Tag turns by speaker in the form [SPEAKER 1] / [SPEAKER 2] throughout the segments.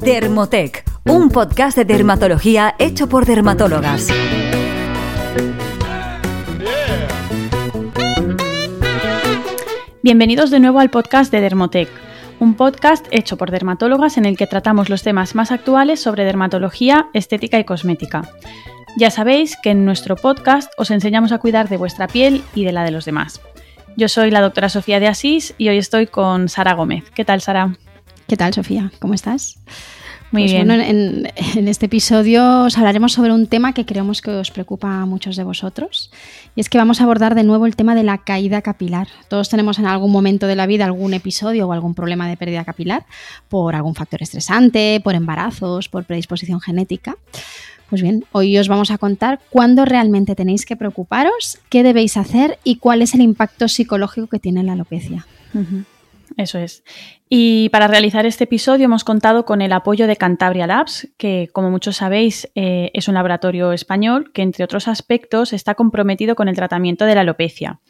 [SPEAKER 1] Dermotec, un podcast de dermatología hecho por dermatólogas.
[SPEAKER 2] Bienvenidos de nuevo al podcast de Dermotec, un podcast hecho por dermatólogas en el que tratamos los temas más actuales sobre dermatología, estética y cosmética. Ya sabéis que en nuestro podcast os enseñamos a cuidar de vuestra piel y de la de los demás. Yo soy la doctora Sofía de Asís y hoy estoy con Sara Gómez. ¿Qué tal, Sara?
[SPEAKER 3] ¿Qué tal, Sofía? ¿Cómo estás?
[SPEAKER 2] Muy
[SPEAKER 3] Pues
[SPEAKER 2] bien.
[SPEAKER 3] Bueno, en, en este episodio os hablaremos sobre un tema que creemos que os preocupa a muchos de vosotros. Y es que vamos a abordar de nuevo el tema de la caída capilar. Todos tenemos en algún momento de la vida algún episodio o algún problema de pérdida capilar por algún factor estresante, por embarazos, por predisposición genética. Pues bien, hoy os vamos a contar cuándo realmente tenéis que preocuparos, qué debéis hacer y cuál es el impacto psicológico que tiene la alopecia.
[SPEAKER 2] Eso es. Y para realizar este episodio hemos contado con el apoyo de Cantabria Labs, que como muchos sabéis eh, es un laboratorio español que entre otros aspectos está comprometido con el tratamiento de la alopecia.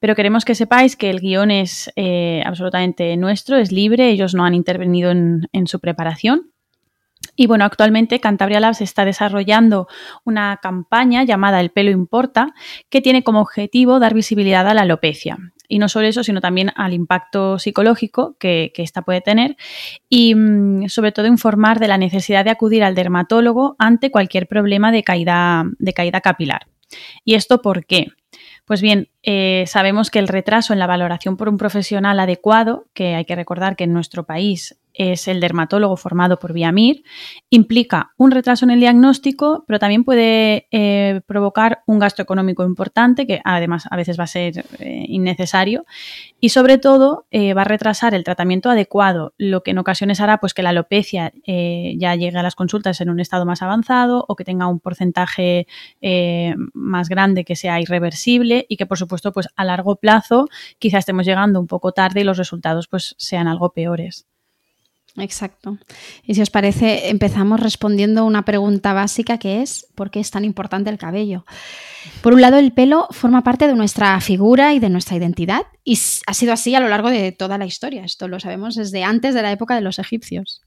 [SPEAKER 2] Pero queremos que sepáis que el guion es eh, absolutamente nuestro, es libre, ellos no han intervenido en, en su preparación. Y bueno, actualmente Cantabria Labs está desarrollando una campaña llamada El pelo importa, que tiene como objetivo dar visibilidad a la alopecia. Y no solo eso, sino también al impacto psicológico que, esta puede tener y mm, sobre todo informar de la necesidad de acudir al dermatólogo ante cualquier problema de caída, de caída capilar. ¿Y esto por qué? Pues bien, eh, sabemos que el retraso en la valoración por un profesional adecuado, que hay que recordar que en nuestro país es el dermatólogo formado por Viamir, implica un retraso en el diagnóstico, pero también puede eh, provocar un gasto económico importante, que además a veces va a ser eh, innecesario, y sobre todo eh, va a retrasar el tratamiento adecuado, lo que en ocasiones hará pues, que la alopecia ya llegue a las consultas en un estado más avanzado o que tenga un porcentaje más grande que sea irreversible y que por supuesto pues, a largo plazo quizás estemos llegando un poco tarde y los resultados pues, sean algo peores.
[SPEAKER 3] Exacto. Y si os parece, empezamos respondiendo una pregunta básica que es ¿por qué es tan importante el cabello? Por un lado, el pelo forma parte de nuestra figura y de nuestra identidad y ha sido así a lo largo de toda la historia. Esto lo sabemos desde antes de la época de los egipcios.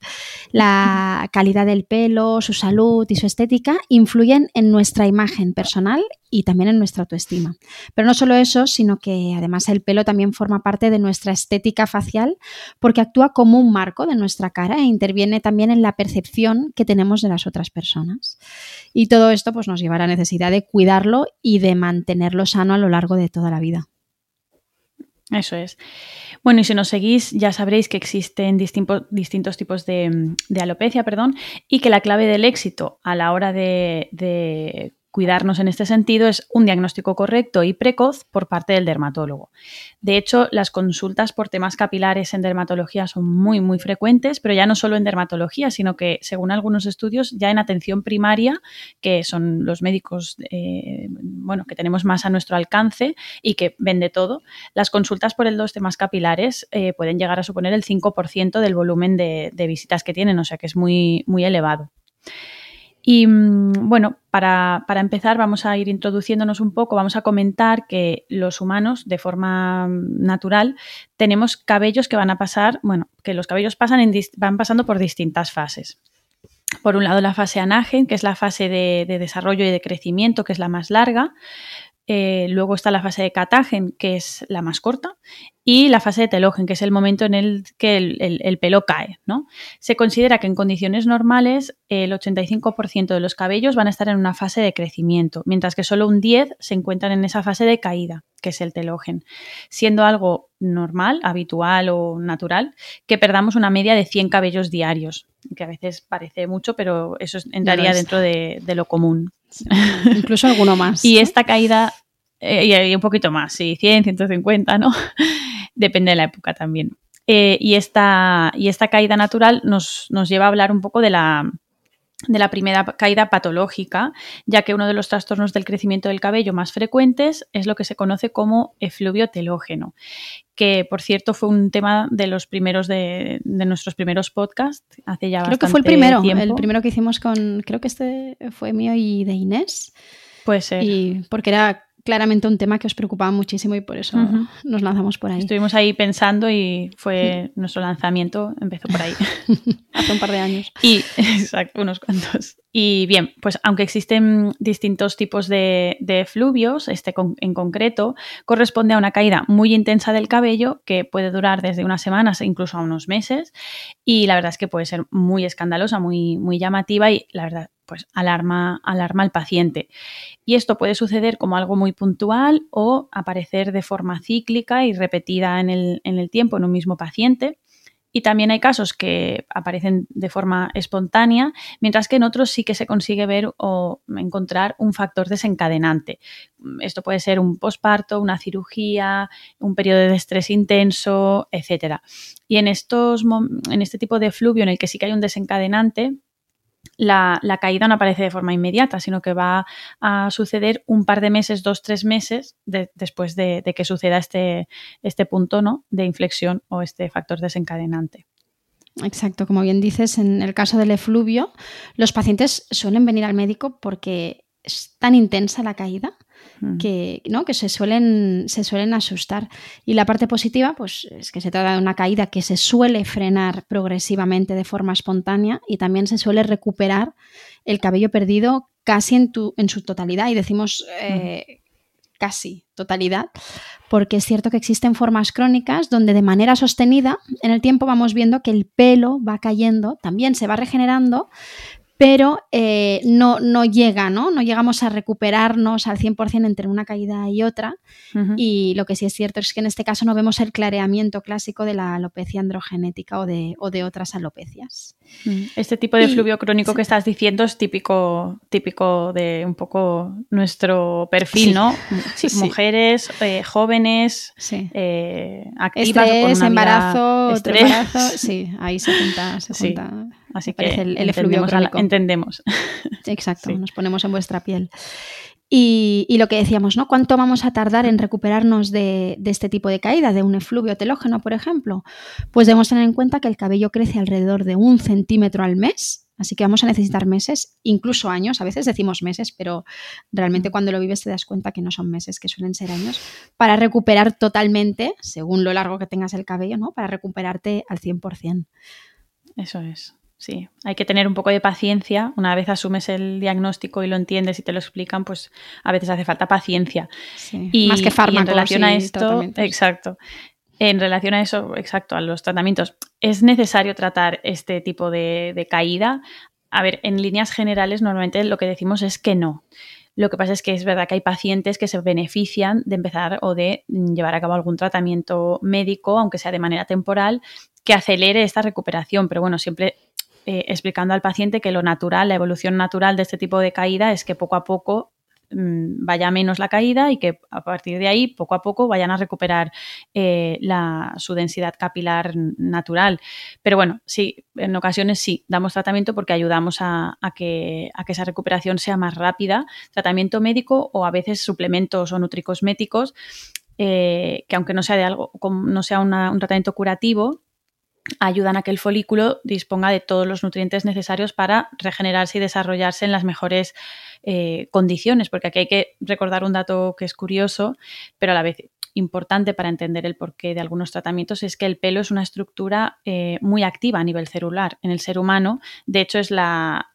[SPEAKER 3] La calidad del pelo, su salud y su estética influyen en nuestra imagen personal y también en nuestra autoestima. Pero no solo eso, sino que además el pelo también forma parte de nuestra estética facial porque actúa como un marco de nuestra cara e interviene también en la percepción que tenemos de las otras personas. Y todo esto pues, nos lleva a la necesidad de cuidarlo y de mantenerlo sano a lo largo de toda la vida.
[SPEAKER 2] Eso es. Bueno, y si nos seguís, ya sabréis que existen distintos, tipos de, alopecia, perdón, y que la clave del éxito a la hora de cuidarnos en este sentido es un diagnóstico correcto y precoz por parte del dermatólogo. De hecho, las consultas por temas capilares en dermatología son muy, muy frecuentes, pero ya no solo en dermatología, sino que, según algunos estudios, ya en atención primaria, que son los médicos eh, bueno, que tenemos más a nuestro alcance y que ven de todo, las consultas por el dos temas capilares eh, pueden llegar a suponer el 5% del volumen de, de visitas que tienen, o sea que es muy, muy elevado. Y bueno, para, para, empezar vamos a ir introduciéndonos un poco, vamos a comentar que los humanos de forma natural tenemos cabellos que van a pasar, bueno, que los cabellos pasan en, van pasando por distintas fases. Por un lado la fase anagen, que es la fase de desarrollo y de crecimiento, que es la más larga. Eh, luego está la fase de catagen, que es la más corta, y la fase de telógen, que es el momento en el que el, el, el pelo cae. ¿no? Se considera que en condiciones normales el 85% de los cabellos van a estar en una fase de crecimiento, mientras que solo un 10% se encuentran en esa fase de caída, que es el telógen, siendo algo normal, habitual o natural, que perdamos una media de 100 cabellos diarios, que a veces parece mucho, pero eso entraría no dentro de, de, lo común.
[SPEAKER 3] Incluso alguno más.
[SPEAKER 2] y esta caída, eh, y un poquito más, sí, 100, 150, ¿no? Depende de la época también. Eh, y, esta, y esta caída natural nos, nos lleva a hablar un poco de la, de la primera caída patológica, ya que uno de los trastornos del crecimiento del cabello más frecuentes es lo que se conoce como efluvio telógeno, que por cierto fue un tema de los primeros de, de nuestros primeros podcasts hace ya
[SPEAKER 3] Creo que fue el primero, tiempo. el primero que hicimos con, creo que este fue mío y de Inés.
[SPEAKER 2] Puede ser.
[SPEAKER 3] Y porque era claramente un tema que os preocupaba muchísimo y por eso nos lanzamos por ahí.
[SPEAKER 2] Estuvimos ahí pensando y fue nuestro lanzamiento, empezó por ahí.
[SPEAKER 3] Hace un par de años.
[SPEAKER 2] Y, exacto, unos cuantos. Y bien, pues aunque existen distintos tipos de, de fluvios, este en concreto corresponde a una caída muy intensa del cabello que puede durar desde unas semanas e incluso a unos meses. Y la verdad es que puede ser muy escandalosa, muy, muy llamativa y la verdad pues alarma, alarma al paciente. Y esto puede suceder como algo muy puntual o aparecer de forma cíclica y repetida en el, en el tiempo en un mismo paciente. Y también hay casos que aparecen de forma espontánea, mientras que en otros sí que se consigue ver o encontrar un factor desencadenante. Esto puede ser un posparto, una cirugía, un periodo de estrés intenso, etc. Y en, estos, en este tipo de fluvio en el que sí que hay un desencadenante, la, caída no aparece de forma inmediata, sino que va a suceder un par de meses, dos, tres meses después de, que suceda este, este punto ¿no? de inflexión o este factor desencadenante.
[SPEAKER 3] Exacto, como bien dices, en el caso del efluvio, los pacientes suelen venir al médico porque es tan intensa la caída que, ¿no? que se, suelen, se suelen asustar. Y la parte positiva, pues es que se trata de una caída que se suele frenar progresivamente de forma espontánea y también se suele recuperar el cabello perdido casi en, tu, en su totalidad. Y decimos eh, casi totalidad, porque es cierto que existen formas crónicas donde de manera sostenida en el tiempo vamos viendo que el pelo va cayendo, también se va regenerando, pero eh, no, no llega, ¿no? No llegamos a recuperarnos al 100% entre una caída y otra. Y lo que sí es cierto es que en este caso no vemos el clareamiento clásico de la alopecia androgenética o de, o de otras alopecias.
[SPEAKER 2] Mm. Este tipo de fluvio crónico que estás diciendo es típico, típico de un poco nuestro perfil, ¿no? Mujeres, eh, jóvenes,
[SPEAKER 3] eh, activas. embarazo, embarazo. Sí, ahí se junta. Se junta
[SPEAKER 2] Así que el, el entendemos.
[SPEAKER 3] Exacto, nos ponemos en vuestra piel. Y, lo que decíamos, ¿no? ¿Cuánto vamos a tardar en recuperarnos de, este tipo de caída, de un efluvio telógeno, por ejemplo? Pues debemos tener en cuenta que el cabello crece alrededor de un centímetro al mes, así que vamos a necesitar meses, incluso años, a veces decimos meses, pero realmente cuando lo vives te das cuenta que no son meses, que suelen ser años, para recuperar totalmente, según lo largo que tengas el cabello, ¿no? Para recuperarte al 100%.
[SPEAKER 2] Eso es. Sí, hay que tener un poco de paciencia. Una vez asumes el diagnóstico y lo entiendes y te lo explican, pues a veces hace falta paciencia.
[SPEAKER 3] y, Más que fármacos. en
[SPEAKER 2] relación a esto, exacto. En relación a eso, exacto, a los tratamientos, es necesario tratar este tipo de, caída. A ver, en líneas generales, normalmente lo que decimos es que no. Lo que pasa es que es verdad que hay pacientes que se benefician de empezar o de llevar a cabo algún tratamiento médico, aunque sea de manera temporal, que acelere esta recuperación. Pero bueno, siempre eh, explicando al paciente que lo natural, la evolución natural de este tipo de caída es que poco a poco mm, vaya menos la caída y que a partir de ahí, poco a poco, vayan a recuperar eh, su densidad capilar natural. Pero bueno, sí, en ocasiones sí, damos tratamiento porque ayudamos a, que, esa recuperación sea más rápida, tratamiento médico o a veces suplementos o nutricosméticos, eh, que aunque no sea de algo, no sea un tratamiento curativo, ayudan a que el folículo disponga de todos los nutrientes necesarios para regenerarse y desarrollarse en las mejores eh, condiciones, porque aquí hay que recordar un dato que es curioso, pero a la vez importante para entender el porqué de algunos tratamientos es que el pelo es una estructura eh, muy activa a nivel celular en el ser humano. De hecho, es la,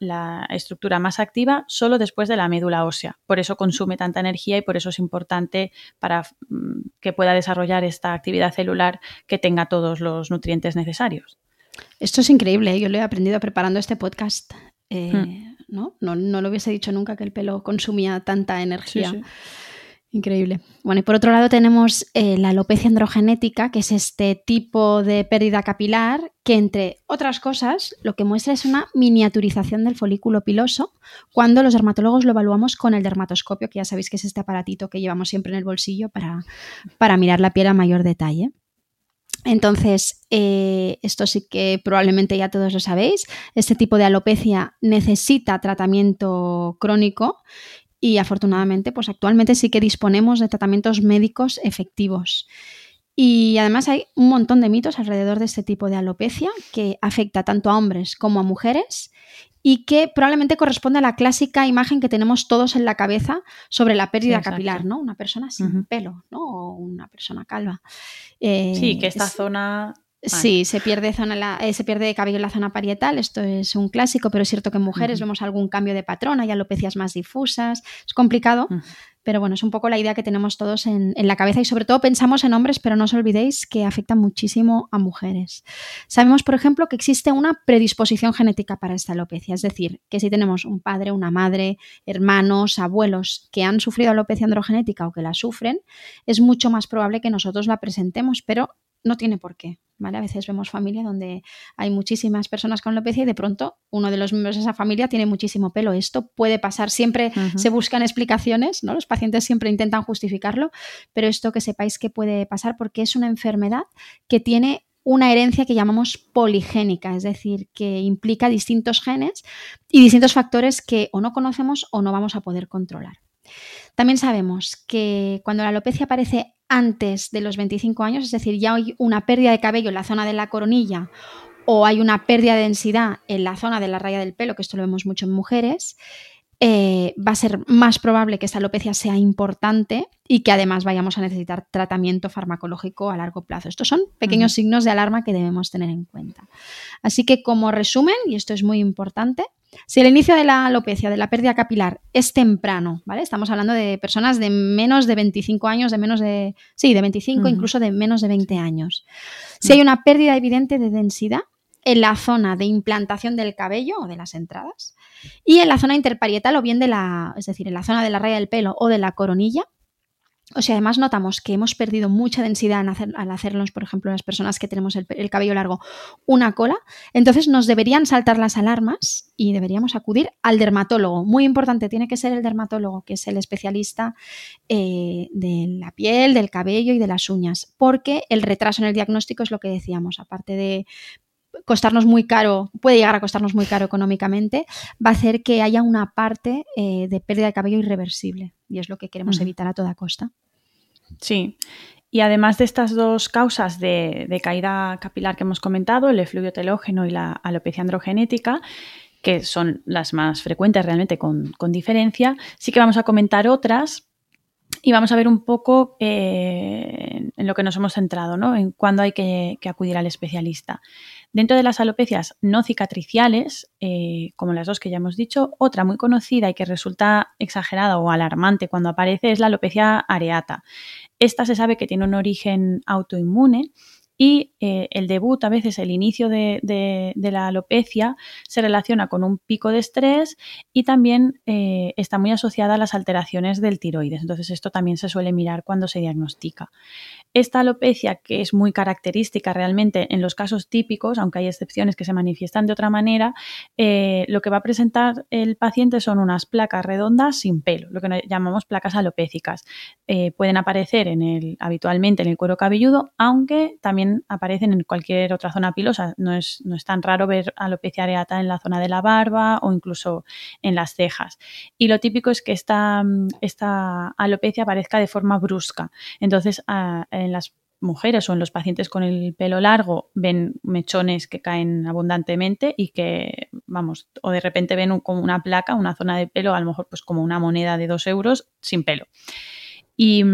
[SPEAKER 2] estructura más activa solo después de la médula ósea. Por eso consume tanta energía y por eso es importante para mm, que pueda desarrollar esta actividad celular que tenga todos los nutrientes necesarios.
[SPEAKER 3] Esto es increíble, ¿eh? yo lo he aprendido preparando este podcast. Eh, hmm. ¿no? ¿no? lo hubiese dicho nunca que el pelo consumía tanta energía. Increíble. Bueno, y por otro lado tenemos eh, la alopecia androgenética, que es este tipo de pérdida capilar que, entre otras cosas, lo que muestra es una miniaturización del folículo piloso cuando los dermatólogos lo evaluamos con el dermatoscopio, que ya sabéis que es este aparatito que llevamos siempre en el bolsillo para, para mirar la piel a mayor detalle. Entonces, eh, esto sí que probablemente ya todos lo sabéis, este tipo de alopecia necesita tratamiento crónico y afortunadamente, pues actualmente sí que disponemos de tratamientos médicos efectivos. Y además hay un montón de mitos alrededor de este tipo de alopecia que afecta tanto a hombres como a mujeres y que probablemente corresponde a la clásica imagen que tenemos todos en la cabeza sobre la pérdida capilar, ¿no? Una persona sin pelo, ¿no? O una persona calva.
[SPEAKER 2] sí, que esta zona
[SPEAKER 3] Sí, se pierde, zona eh, se pierde cabello en la zona parietal, esto es un clásico, pero es cierto que en mujeres vemos algún cambio de patrón, hay alopecias más difusas, es complicado, pero bueno, es un poco la idea que tenemos todos en, la cabeza y sobre todo pensamos en hombres, pero no os olvidéis que afecta muchísimo a mujeres. Sabemos, por ejemplo, que existe una predisposición genética para esta alopecia, es decir, que si tenemos un padre, una madre, hermanos, abuelos que han sufrido alopecia androgenética o que la sufren, es mucho más probable que nosotros la presentemos, pero no tiene por qué. ¿Vale? A veces vemos familia donde hay muchísimas personas con alopecia y de pronto uno de los miembros de esa familia tiene muchísimo pelo. Esto puede pasar, siempre se buscan explicaciones, ¿no? Los pacientes siempre intentan justificarlo, pero esto que sepáis que puede pasar porque es una enfermedad que tiene una herencia que llamamos poligénica, es decir, que implica distintos genes y distintos factores que o no conocemos o no vamos a poder controlar. También sabemos que cuando la alopecia aparece antes de los 25 años, es decir, ya hay una pérdida de cabello en la zona de la coronilla o hay una pérdida de densidad en la zona de la raya del pelo, que esto lo vemos mucho en mujeres, eh, va a ser más probable que esta alopecia sea importante y que además vayamos a necesitar tratamiento farmacológico a largo plazo. Estos son pequeños signos de alarma que debemos tener en cuenta. Así que como resumen, y esto es muy importante, si el inicio de la alopecia, de la pérdida capilar, es temprano, ¿vale? Estamos hablando de personas de menos de 25 años, de menos de. Sí, de 25, incluso de menos de 20 años. Si hay una pérdida evidente de densidad en la zona de implantación del cabello o de las entradas y en la zona interparietal o bien de la, es decir, en la zona de la raya del pelo o de la coronilla, o sea, además notamos que hemos perdido mucha densidad al hacernos, por ejemplo, las personas que tenemos el, cabello largo, una cola, entonces nos deberían saltar las alarmas y deberíamos acudir al dermatólogo. Muy importante, tiene que ser el dermatólogo, que es el especialista eh, de la piel, del cabello y de las uñas, porque el retraso en el diagnóstico es lo que decíamos, aparte de costarnos muy caro, puede llegar a costarnos muy caro económicamente, va a hacer que haya una parte eh, de pérdida de cabello irreversible y es lo que queremos evitar a toda costa.
[SPEAKER 2] Sí. Y además de estas dos causas de, caída capilar que hemos comentado, el efluvio telógeno y la alopecia androgenética, que son las más frecuentes realmente con, diferencia, sí que vamos a comentar otras y vamos a ver un poco eh, en lo que nos hemos centrado, ¿no? En cuándo hay que, acudir al especialista. Dentro de las alopecias no cicatriciales, eh, como las dos que ya hemos dicho, otra muy conocida y que resulta exagerada o alarmante cuando aparece es la alopecia areata. Esta se sabe que tiene un origen autoinmune y eh, el debut, a veces el inicio de, la alopecia, se relaciona con un pico de estrés y también eh, está muy asociada a las alteraciones del tiroides. Entonces esto también se suele mirar cuando se diagnostica. Esta alopecia, que es muy característica realmente en los casos típicos, aunque hay excepciones que se manifiestan de otra manera, eh, lo que va a presentar el paciente son unas placas redondas sin pelo, lo que llamamos placas alopécicas. pueden aparecer habitualmente en el cuero cabelludo, aunque también aparecen en cualquier otra zona pilosa. No es, tan raro ver alopecia areata en la zona de la barba o incluso en las cejas. Y lo típico es que esta, esta alopecia aparezca de forma brusca. Entonces, en las mujeres o en los pacientes con el pelo largo ven mechones que caen abundantemente y que, vamos, o de repente ven como una placa, una zona de pelo, a lo mejor pues como una moneda de dos euros sin pelo. Y,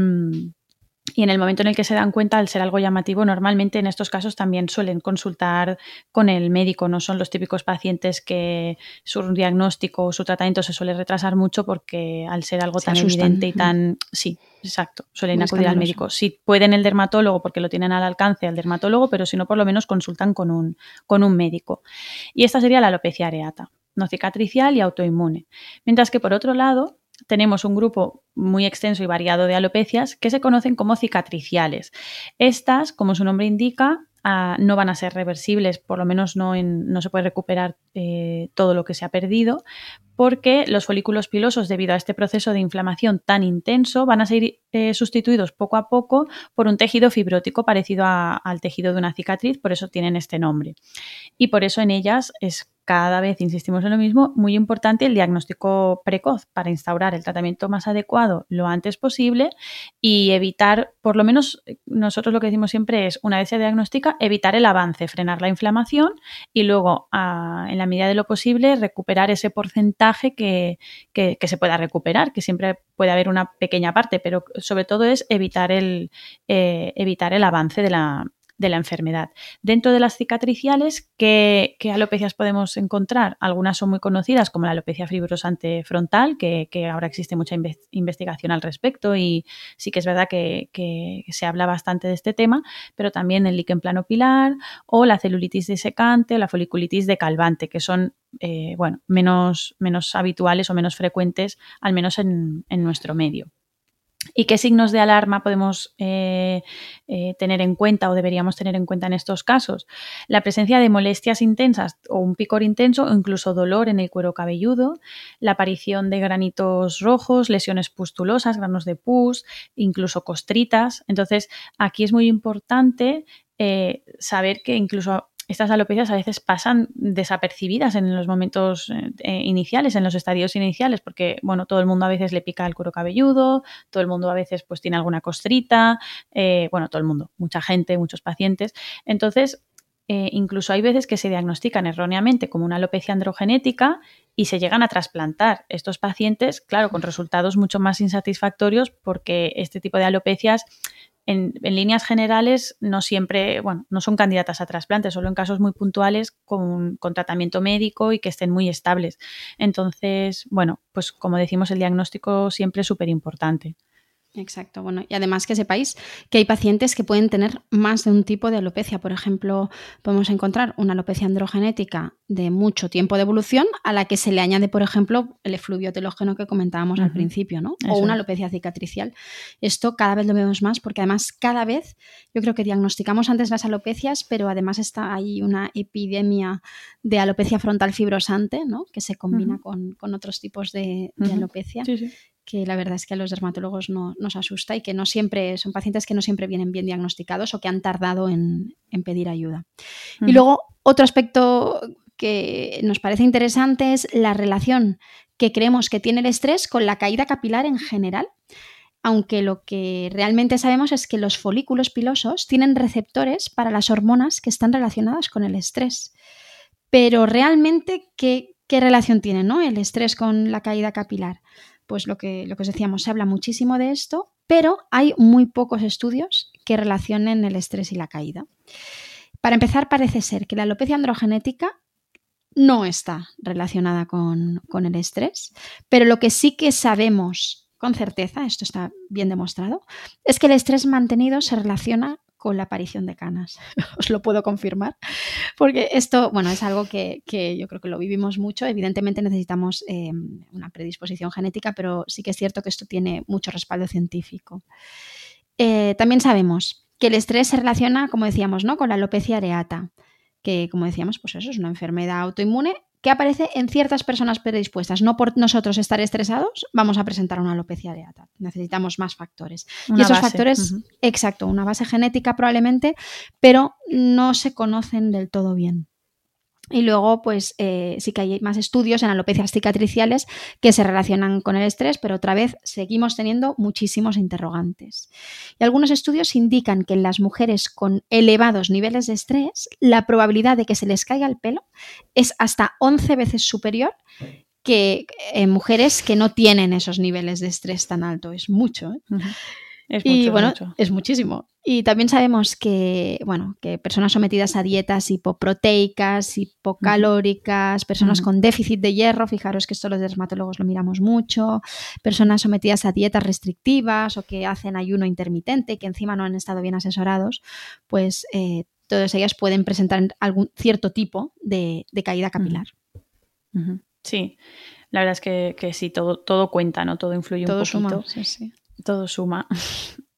[SPEAKER 2] y en el momento en el que se dan cuenta, al ser algo llamativo, normalmente en estos casos también suelen consultar con el médico. No son los típicos pacientes que su diagnóstico o su tratamiento se suele retrasar mucho porque al ser algo tan evidente y tan... Sí, exacto. Suelen acudir al médico. Si pueden el dermatólogo porque lo tienen al alcance al dermatólogo, pero si no, por lo menos consultan con un, con un médico. Y esta sería la alopecia areata, no cicatricial y autoinmune. Mientras que por otro lado, tenemos un grupo muy extenso y variado de alopecias que se conocen como cicatriciales. Estas, como su nombre indica, no van a ser reversibles, por lo menos no, no se puede recuperar eh, todo lo que se ha perdido, porque los folículos pilosos, debido a este proceso de inflamación tan intenso, van a ser eh, sustituidos poco a poco por un tejido fibrótico parecido al tejido de una cicatriz, por eso tienen este nombre. Y por eso en ellas es cada vez insistimos en lo mismo, muy importante el diagnóstico precoz para instaurar el tratamiento más adecuado lo antes posible y evitar, por lo menos nosotros lo que decimos siempre es, una vez se diagnostica, evitar el avance, frenar la inflamación y luego, en la medida de lo posible, recuperar ese porcentaje que, se pueda recuperar, que siempre puede haber una pequeña parte, pero sobre todo es evitar el, eh, evitar el avance de la, de la enfermedad. Dentro de las cicatriciales, ¿qué, alopecias podemos encontrar? Algunas son muy conocidas, como la alopecia fibrosante frontal, que, ahora existe mucha investigación al respecto y sí que es verdad que, se habla bastante de este tema, pero también el líquen plano pilar o la celulitis disecante o la foliculitis decalvante, que son eh, bueno, menos, menos habituales o menos frecuentes, al menos en nuestro medio. ¿Y qué signos de alarma podemos eh, eh, tener en cuenta o deberíamos tener en cuenta en estos casos? La presencia de molestias intensas o un picor intenso o incluso dolor en el cuero cabelludo, la aparición de granitos rojos, lesiones pustulosas, granos de pus, incluso costritas. Entonces, aquí es muy importante eh, saber que incluso estas alopecias a veces pasan desapercibidas en los momentos eh, eh, iniciales, en los estadios iniciales, porque bueno, todo el mundo a veces le pica el cuero cabelludo, todo el mundo a veces pues tiene alguna costrita, eh, bueno, todo el mundo, mucha gente, muchos pacientes. Entonces, incluso hay veces que se diagnostican erróneamente como una alopecia androgenética y se llegan a trasplantar estos pacientes, claro, con resultados mucho más insatisfactorios porque este tipo de alopecias en, líneas generales no siempre, bueno, no son candidatas a trasplante, solo en casos muy puntuales con, con tratamiento médico y que estén muy estables. Entonces, bueno, pues como decimos, el diagnóstico siempre es súper importante.
[SPEAKER 3] Exacto, bueno, y además que sepáis que hay pacientes que pueden tener más de un tipo de alopecia. Por ejemplo, podemos encontrar una alopecia androgenética de mucho tiempo de evolución a la que se le añade, por ejemplo, el efluvio telógeno que comentábamos al principio, ¿no? o una alopecia cicatricial. Esto cada vez lo vemos más porque además cada vez yo creo que diagnosticamos antes las alopecias, pero además está ahí una epidemia de alopecia frontal fibrosante, ¿no? Que se combina con, otros tipos de, alopecia. Sí, sí que la verdad es que a los dermatólogos no, nos asusta y que no siempre son pacientes que no siempre vienen bien diagnosticados o que han tardado en, pedir ayuda. Y luego, otro aspecto que nos parece interesante es la relación que creemos que tiene el estrés con la caída capilar en general, aunque lo que realmente sabemos es que los folículos pilosos tienen receptores para las hormonas que están relacionadas con el estrés. Pero realmente, ¿qué, qué relación tiene ¿no? el estrés con la caída capilar? Pues lo que, lo que os decíamos, se habla muchísimo de esto, pero hay muy pocos estudios que relacionen el estrés y la caída. Para empezar, parece ser que la alopecia androgenética no está relacionada con, con el estrés, pero lo que sí que sabemos con certeza, esto está bien demostrado, es que el estrés mantenido se relaciona con la aparición de canas. Os lo puedo confirmar. Porque esto, bueno, es algo que, yo creo que lo vivimos mucho. Evidentemente necesitamos eh, una predisposición genética, pero sí que es cierto que esto tiene mucho respaldo científico. Eh, también sabemos que el estrés se relaciona, como decíamos, ¿no? con la alopecia areata, que como decíamos, pues eso es una enfermedad autoinmune que aparece en ciertas personas predispuestas. No por nosotros estar estresados vamos a presentar una alopecia areata. Necesitamos más factores. y esos factores, exacto, una base genética probablemente, pero no se conocen del todo bien. Y luego, pues eh, sí que hay más estudios en alopecias cicatriciales que se relacionan con el estrés, pero otra vez seguimos teniendo muchísimos interrogantes. Y algunos estudios indican que en las mujeres con elevados niveles de estrés, la probabilidad de que se les caiga el pelo es hasta 11 veces superior que en mujeres que no tienen esos niveles de estrés tan alto. Es mucho. ¿eh? Es y bueno, es muchísimo. Y también sabemos que, bueno, que personas sometidas a dietas hipoproteicas, hipocalóricas, personas con déficit de hierro, fijaros que esto los dermatólogos lo miramos mucho, personas sometidas a dietas restrictivas o que hacen ayuno intermitente y que encima no han estado bien asesorados, pues eh, todas ellas pueden presentar algún cierto tipo de, caída capilar.
[SPEAKER 2] Sí, la verdad es que, sí, todo, todo cuenta, ¿no? Todo influye un poquito. sí, sí todo suma.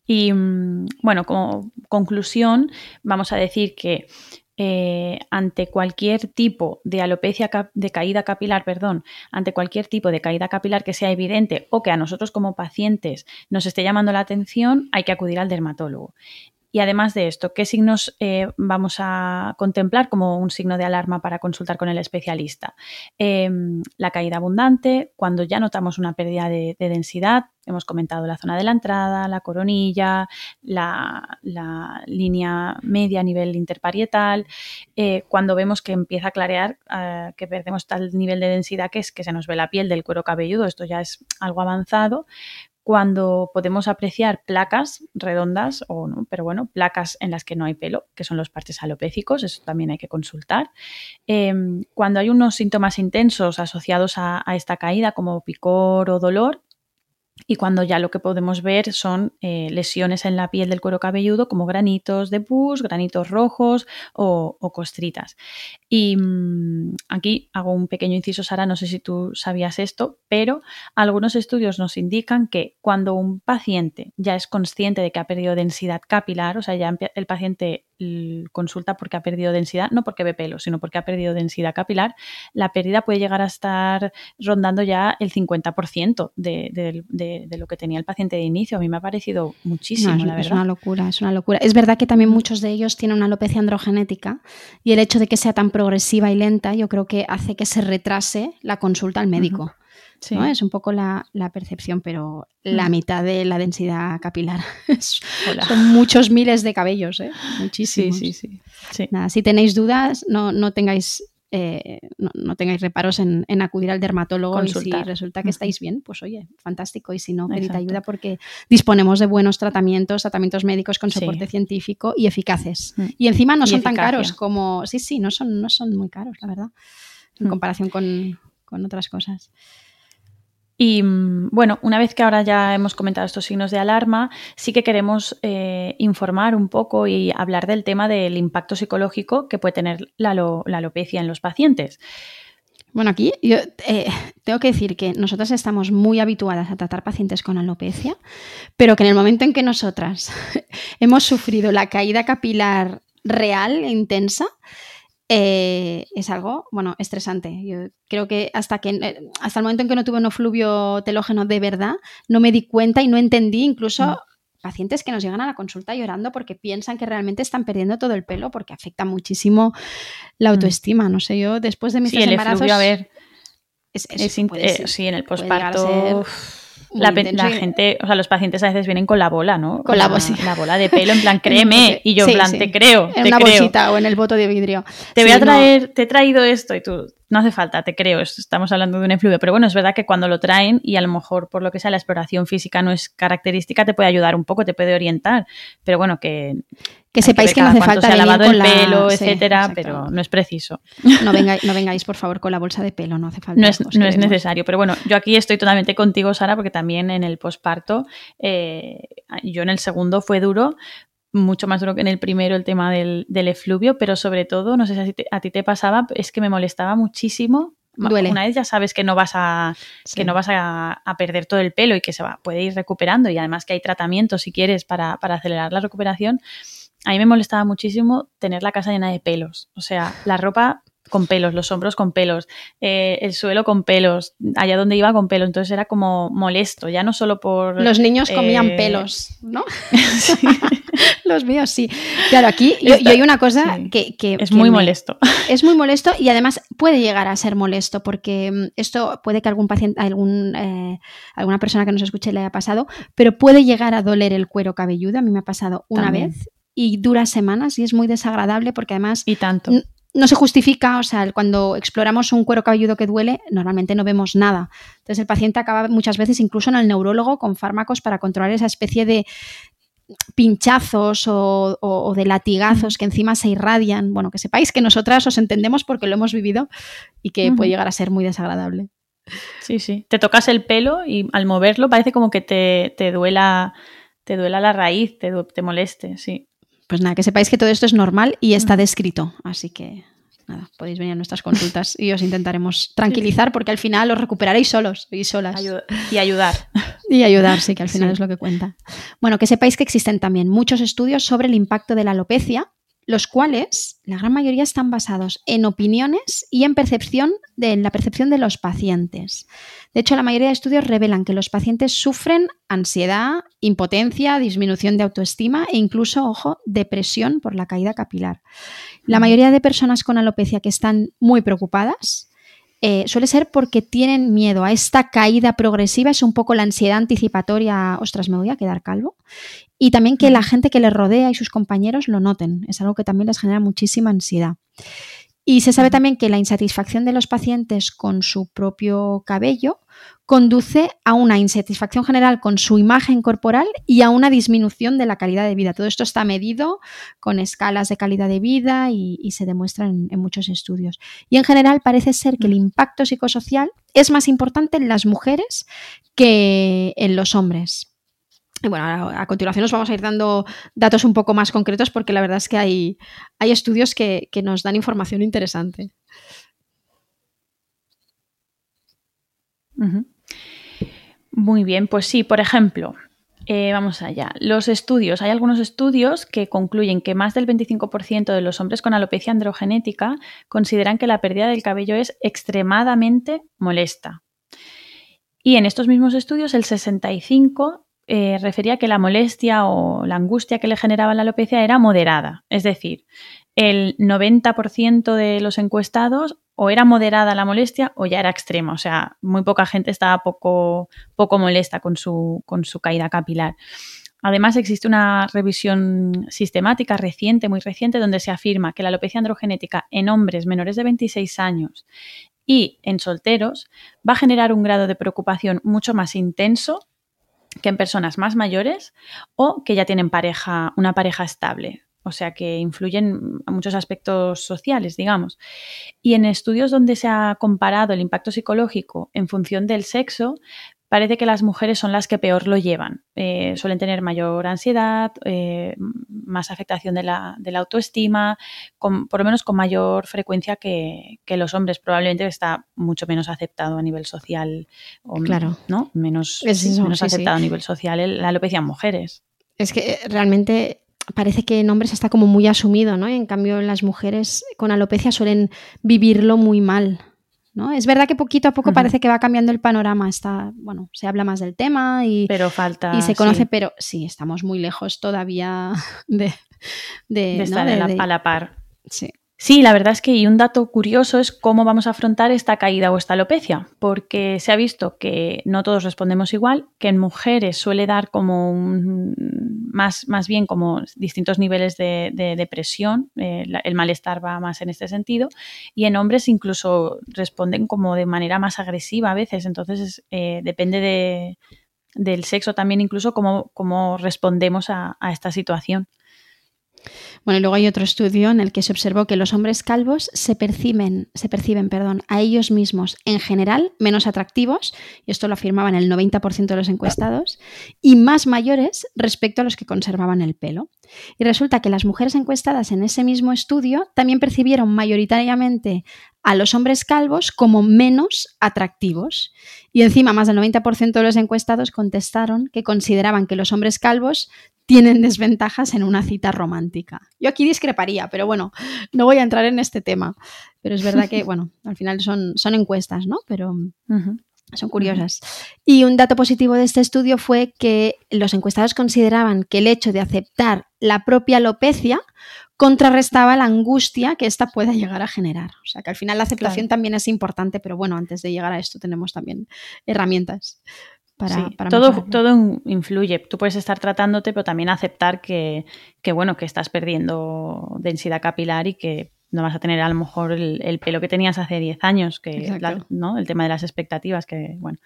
[SPEAKER 2] Y mm, bueno, como conclusión, vamos a decir que eh, ante cualquier tipo de alopecia de caída capilar, perdón, ante cualquier tipo de caída capilar que sea evidente o que a nosotros como pacientes nos esté llamando la atención, hay que acudir al dermatólogo. Y además de esto, ¿qué signos eh, vamos a contemplar como un signo de alarma para consultar con el especialista? Em, la caída abundante, cuando ya notamos una pérdida de, densidad, hemos comentado la zona de la entrada, la coronilla, la, línea media a nivel interparietal, eh, cuando vemos que empieza a clarear, eh, que perdemos tal nivel de densidad que es que se nos ve la piel del cuero cabelludo, esto ya es algo avanzado, cuando podemos apreciar placas redondas o no, pero bueno, placas en las que no hay pelo, que son los parches alopécicos, eso también hay que consultar. Em, cuando hay unos síntomas intensos asociados a, esta caída, como picor o dolor, y cuando ya lo que podemos ver son eh, lesiones en la piel del cuero cabelludo como granitos de pus, granitos rojos o, costritas. Y mm, aquí hago un pequeño inciso, Sara, no sé si tú sabías esto, pero algunos estudios nos indican que cuando un paciente ya es consciente de que ha perdido densidad capilar, o sea, ya el paciente consulta porque ha perdido densidad, no porque ve pelo, sino porque ha perdido densidad capilar, la pérdida puede llegar a estar rondando ya el 50% de, de, lo que tenía el paciente de inicio. A mí me ha parecido muchísimo,
[SPEAKER 3] la
[SPEAKER 2] verdad.
[SPEAKER 3] Es una locura, es una locura. Es verdad que también muchos de ellos tienen una alopecia androgenética y el hecho de que sea tan progresiva y lenta, yo creo que hace que se retrase la consulta al médico. Es un poco la, percepción, pero la mm. mitad de la densidad capilar son muchos miles de cabellos, ¿eh? muchísimos.
[SPEAKER 2] Sí, sí, sí.
[SPEAKER 3] Nada, si tenéis dudas, no, no tengáis eh, no, tengáis reparos en, acudir al dermatólogo y si resulta que estáis bien, pues oye, fantástico. Y si no, pedid ayuda porque disponemos de buenos tratamientos, tratamientos médicos con soporte científico y eficaces. Mm. Y encima no son tan caros como. Sí, sí, no son, no son muy caros, la verdad, en mm. comparación con, con otras cosas.
[SPEAKER 2] Y mm, bueno, una vez que ahora ya hemos comentado estos signos de alarma, sí que queremos eh, informar un poco y hablar del tema del impacto psicológico que puede tener la, alopecia en los pacientes.
[SPEAKER 3] Bueno, aquí yo eh, tengo que decir que nosotras estamos muy habituadas a tratar pacientes con alopecia, pero que en el momento en que nosotras hemos sufrido la caída capilar real e intensa, eh, es algo, bueno, estresante. Yo creo que hasta, que eh, hasta el momento en que no tuve un efluvio telógeno de verdad, no me di cuenta y no entendí incluso mm. pacientes que nos llegan a la consulta llorando porque piensan que realmente están perdiendo todo el pelo porque afecta muchísimo la mm. autoestima. No sé, yo después de mis
[SPEAKER 2] sí, embarazos... a ver, es, eh, sí, en el posparto la, gente, o sea, los pacientes a veces vienen con la bola, ¿no?
[SPEAKER 3] Con, la,
[SPEAKER 2] la, bola de pelo, en plan, créeme. y yo, en plan, te creo.
[SPEAKER 3] En una bolsita o en el bote de vidrio.
[SPEAKER 2] Te voy a traer, te he traído esto y tú, no hace falta, te creo, estamos hablando de un efluvio, pero bueno, es verdad que cuando lo traen y a lo mejor por lo que sea la exploración física no es característica, te puede ayudar un poco, te puede orientar, pero bueno, que...
[SPEAKER 3] Que sepáis que, no hace falta
[SPEAKER 2] se ha lavado el pelo, etcétera, pero no es preciso.
[SPEAKER 3] No vengáis, no vengáis, por favor, con la bolsa de pelo, no hace falta.
[SPEAKER 2] No es, no es necesario, pero bueno, yo aquí estoy totalmente contigo, Sara, porque también en el posparto, eh, yo en el segundo fue duro, mucho más duro que en el primero el tema del, efluvio, pero sobre todo, no sé si a ti, te, pasaba, es que me molestaba muchísimo.
[SPEAKER 3] Duele.
[SPEAKER 2] Una vez ya sabes que no vas a que no vas a, perder todo el pelo y que se va, puede ir recuperando y además que hay tratamiento si quieres para, para acelerar la recuperación. A mí me molestaba muchísimo tener la casa llena de pelos. O sea, la ropa con pelos, los hombros con pelos, eh, el suelo con pelos, allá donde iba con pelos. Entonces era como molesto, ya no solo por...
[SPEAKER 3] Los niños comían eh, pelos, ¿no? los míos sí. Claro, aquí yo, hay una cosa que,
[SPEAKER 2] Es muy molesto.
[SPEAKER 3] Es muy molesto y además puede llegar a ser molesto porque mm, esto puede que algún paciente, algún, eh, alguna persona que nos escuche le haya pasado, pero puede llegar a doler el cuero cabelludo. A mí me ha pasado una vez y dura semanas y es muy desagradable porque además...
[SPEAKER 2] Y tanto
[SPEAKER 3] no se justifica, o sea, cuando exploramos un cuero cabelludo que duele, normalmente no vemos nada. Entonces el paciente acaba muchas veces incluso en el neurólogo con fármacos para controlar esa especie de pinchazos o, de latigazos que encima se irradian. Bueno, que sepáis que nosotras os entendemos porque lo hemos vivido y que puede llegar a ser muy desagradable.
[SPEAKER 2] Sí, sí. Te tocas el pelo y al moverlo parece como que te, duela, te duela la raíz, te, te moleste, sí.
[SPEAKER 3] Pues nada, que sepáis que todo esto es normal y está descrito. Así que nada, podéis venir a nuestras consultas y os intentaremos tranquilizar porque al final os recuperaréis solos y solas.
[SPEAKER 2] y ayudar.
[SPEAKER 3] Y ayudar, sí, que al final es lo que cuenta. Bueno, que sepáis que existen también muchos estudios sobre el impacto de la alopecia los cuales la gran mayoría están basados en opiniones y en percepción de la percepción de los pacientes. De hecho, la mayoría de estudios revelan que los pacientes sufren ansiedad, impotencia, disminución de autoestima e incluso, ojo, depresión por la caída capilar. La mayoría de personas con alopecia que están muy preocupadas eh, suele ser porque tienen miedo a esta caída progresiva, es un poco la ansiedad anticipatoria, ostras, me voy a quedar calvo, y también que la gente que les rodea y sus compañeros lo noten, es algo que también les genera muchísima ansiedad. Y se sabe también que la insatisfacción de los pacientes con su propio cabello conduce a una insatisfacción general con su imagen corporal y a una disminución de la calidad de vida. Todo esto está medido con escalas de calidad de vida y, se demuestra en, muchos estudios. Y en general parece ser que el impacto psicosocial es más importante en las mujeres que en los hombres. Bueno, a, continuación nos vamos a ir dando datos un poco más concretos porque la verdad es que hay, hay estudios que, nos dan información interesante.
[SPEAKER 2] Muy bien, pues sí, por ejemplo, eh, vamos allá. Los estudios, hay algunos estudios que concluyen que más del 25% de los hombres con alopecia androgenética consideran que la pérdida del cabello es extremadamente molesta. Y en estos mismos estudios, el 65% eh, refería que la molestia o la angustia que le generaba la alopecia era moderada. Es decir, el 90% de los encuestados o era moderada la molestia o ya era extrema. O sea, muy poca gente estaba poco, poco molesta con su, con su caída capilar. Además, existe una revisión sistemática reciente, muy reciente, donde se afirma que la alopecia androgenética en hombres menores de 26 años y en solteros va a generar un grado de preocupación mucho más intenso que en personas más mayores o que ya tienen pareja, una pareja estable. O sea que influyen a muchos aspectos sociales, digamos. Y en estudios donde se ha comparado el impacto psicológico en función del sexo, parece que las mujeres son las que peor lo llevan. Eh, suelen tener mayor ansiedad, eh, más afectación de la, autoestima, por lo menos con mayor frecuencia que, los hombres. Probablemente está mucho menos aceptado a nivel social.
[SPEAKER 3] claro.
[SPEAKER 2] ¿no? Menos, menos aceptado a nivel social la alopecia en mujeres.
[SPEAKER 3] Es que eh, realmente parece que en hombres está como muy asumido, ¿no? En cambio, las mujeres con alopecia suelen vivirlo muy mal. ¿No? Es verdad que poquito a poco parece que va cambiando el panorama. Está, bueno, se habla más del tema y,
[SPEAKER 2] pero falta,
[SPEAKER 3] y se conoce, pero sí, estamos muy lejos todavía de,
[SPEAKER 2] de, estar a la par.
[SPEAKER 3] Sí.
[SPEAKER 2] Sí, la verdad es que y un dato curioso es cómo vamos a afrontar esta caída o esta alopecia, porque se ha visto que no todos respondemos igual, que en mujeres suele dar como más, más bien como distintos niveles de, depresión, eh, el malestar va más en este sentido, y en hombres incluso responden como de manera más agresiva a veces, entonces eh, depende del sexo también incluso cómo, cómo respondemos a esta situación.
[SPEAKER 3] Bueno, y luego hay otro estudio en el que se observó que los hombres calvos se perciben, se perciben perdón, a ellos mismos en general menos atractivos, y esto lo afirmaban el 90% de los encuestados, y más mayores respecto a los que conservaban el pelo. Y resulta que las mujeres encuestadas en ese mismo estudio también percibieron mayoritariamente a los hombres calvos como menos atractivos. Y encima, más del 90% de los encuestados contestaron que consideraban que los hombres calvos tienen desventajas en una cita romántica. Yo aquí discreparía, pero bueno, no voy a entrar en este tema. Pero es verdad que, bueno, al final son, son encuestas, ¿no? Pero son curiosas. Y un dato positivo de este estudio fue que los encuestados consideraban que el hecho de aceptar la propia alopecia contrarrestaba la angustia que ésta pueda llegar a generar. O sea que al final la aceptación también es importante, pero bueno, antes de llegar a esto tenemos también herramientas
[SPEAKER 2] todo, todo influye. Tú puedes estar tratándote, pero también aceptar que, que, bueno, que estás perdiendo densidad capilar y que no vas a tener a lo mejor el, pelo que tenías hace 10 años, que ¿no? el tema de las expectativas, que bueno.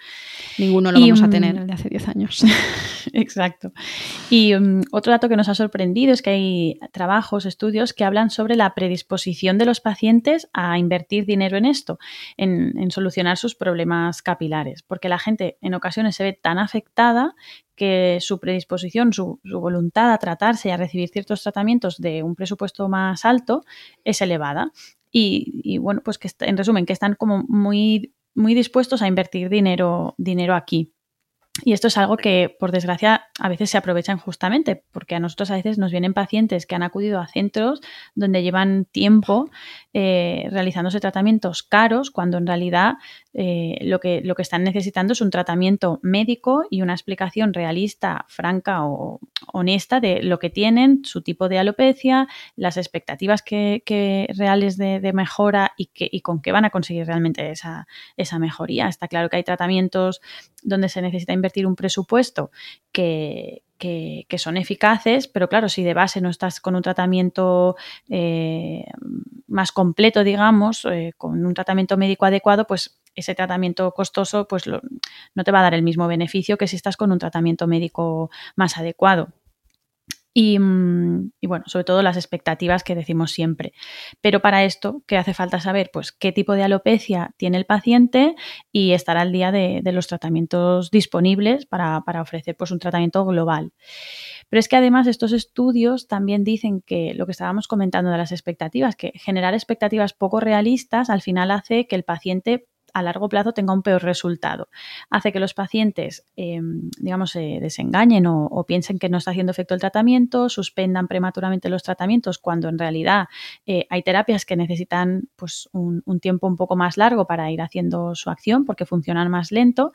[SPEAKER 3] Ninguno lo vamos a tener el de hace 10 años.
[SPEAKER 2] Exacto. Y um, otro dato que nos ha sorprendido es que hay trabajos, estudios que hablan sobre la predisposición de los pacientes a invertir dinero en esto, en, en solucionar sus problemas capilares, porque la gente en ocasiones se ve tan afectada que su predisposición, su, voluntad a tratarse y a recibir ciertos tratamientos de un presupuesto más alto es elevada. Y, bueno, pues que en resumen, que están como muy, muy dispuestos a invertir dinero, dinero aquí. Y esto es algo que, por desgracia, a veces se aprovecha injustamente, porque a nosotros a veces nos vienen pacientes que han acudido a centros donde llevan tiempo eh, realizándose tratamientos caros, cuando en realidad eh, lo, que, lo que están necesitando es un tratamiento médico y una explicación realista, franca o honesta de lo que tienen, su tipo de alopecia, las expectativas que, reales de, mejora y, que, y con qué van a conseguir realmente esa, esa mejoría. Está claro que hay tratamientos donde se necesita invertir un presupuesto que, son eficaces, pero claro, si de base no estás con un tratamiento eh, más completo, digamos, eh, con un tratamiento médico adecuado, pues ese tratamiento costoso pues no te va a dar el mismo beneficio que si estás con un tratamiento médico más adecuado. Mm, y, bueno, sobre todo las expectativas que decimos siempre. Pero para esto, ¿qué hace falta saber? Pues qué tipo de alopecia tiene el paciente y estar al día de, los tratamientos disponibles para, ofrecer pues, un tratamiento global. Pero es que además estos estudios también dicen que lo que estábamos comentando de las expectativas, que generar expectativas poco realistas al final hace que el paciente a largo plazo tenga un peor resultado. Hace que los pacientes, em, digamos, se desengañen o, piensen que no está haciendo efecto el tratamiento, suspendan prematuramente los tratamientos cuando en realidad eh, hay terapias que necesitan pues, un, tiempo un poco más largo para ir haciendo su acción porque funcionan más lento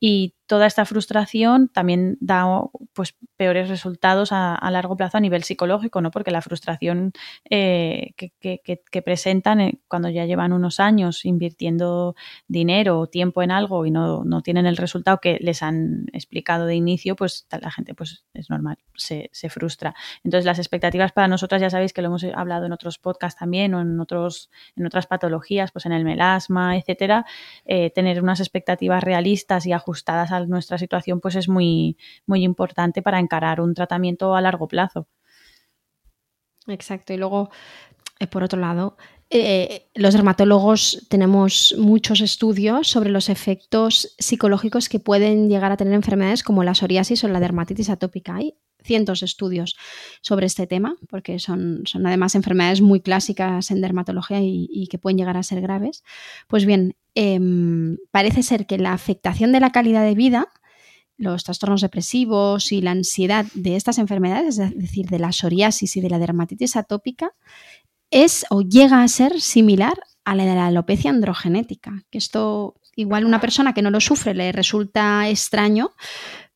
[SPEAKER 2] y toda esta frustración también da pues, peores resultados a, largo plazo a nivel psicológico, ¿no? porque la frustración eh, que, presentan eh, cuando ya llevan unos años invirtiendo dinero o tiempo en algo y no, tienen el resultado que les han explicado de inicio, pues la gente pues, es normal, se, frustra. Entonces las expectativas para nosotras ya sabéis que lo hemos hablado en otros podcasts también o en, otros, en otras patologías, pues en el melasma, etcétera, eh, tener unas expectativas realistas y ajustadas a nuestra situación, pues es muy, muy importante para encarar un tratamiento a largo plazo.
[SPEAKER 3] Exacto. Y luego, eh, por otro lado, eh, los dermatólogos tenemos muchos estudios sobre los efectos psicológicos que pueden llegar a tener enfermedades como la psoriasis o la dermatitis atópica. Hay cientos de estudios sobre este tema, porque son, además enfermedades muy clásicas en dermatología y, que pueden llegar a ser graves. Pues bien, em, parece ser que la afectación de la calidad de vida, los trastornos depresivos y la ansiedad de estas enfermedades, es decir, de la psoriasis y de la dermatitis atópica, es o llega a ser similar a la de la alopecia androgenética, que esto igual una persona que no lo sufre le resulta extraño,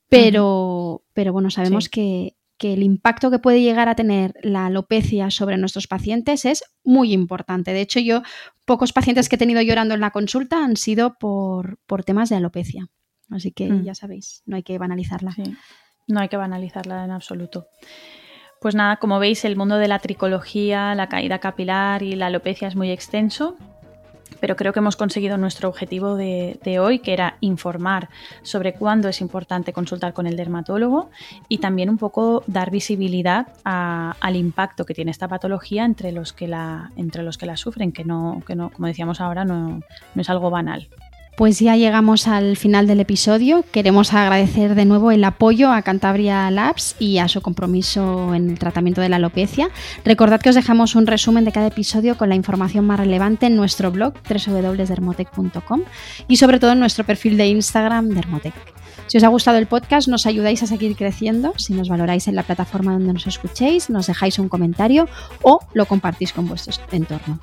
[SPEAKER 3] pero, pero bueno, sabemos que, el impacto que puede llegar a tener la alopecia sobre nuestros pacientes es muy importante. De hecho, yo, pocos pacientes que he tenido llorando en la consulta han sido por, temas de alopecia. Así que mm. ya sabéis, no hay que banalizarla.
[SPEAKER 2] No hay que banalizarla en absoluto. Pues nada, como veis, el mundo de la tricología, la caída capilar y la alopecia es muy extenso, pero creo que hemos conseguido nuestro objetivo de, hoy, que era informar sobre cuándo es importante consultar con el dermatólogo y también un poco dar visibilidad al impacto que tiene esta patología entre los que la, entre los que la sufren, que no, que no como decíamos ahora, no, no es algo banal.
[SPEAKER 3] Pues ya llegamos al final del episodio. Queremos agradecer de nuevo el apoyo a Cantabria Labs y a su compromiso en el tratamiento de la alopecia. Recordad que os dejamos un resumen de cada episodio con la información más relevante en nuestro blog www.dermotec.com y sobre todo en nuestro perfil de Instagram Dermotec. Si os ha gustado el podcast, nos ayudáis a seguir creciendo. Si nos valoráis en la plataforma donde nos escuchéis, nos dejáis un comentario o lo compartís con vuestro entorno.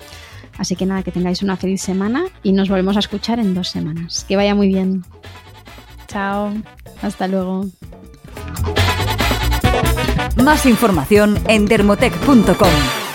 [SPEAKER 3] Así que nada, que tengáis una feliz semana y nos volvemos a escuchar en dos semanas. Que vaya muy bien.
[SPEAKER 2] Chao.
[SPEAKER 3] Hasta luego.
[SPEAKER 1] Más información en dermotec.com.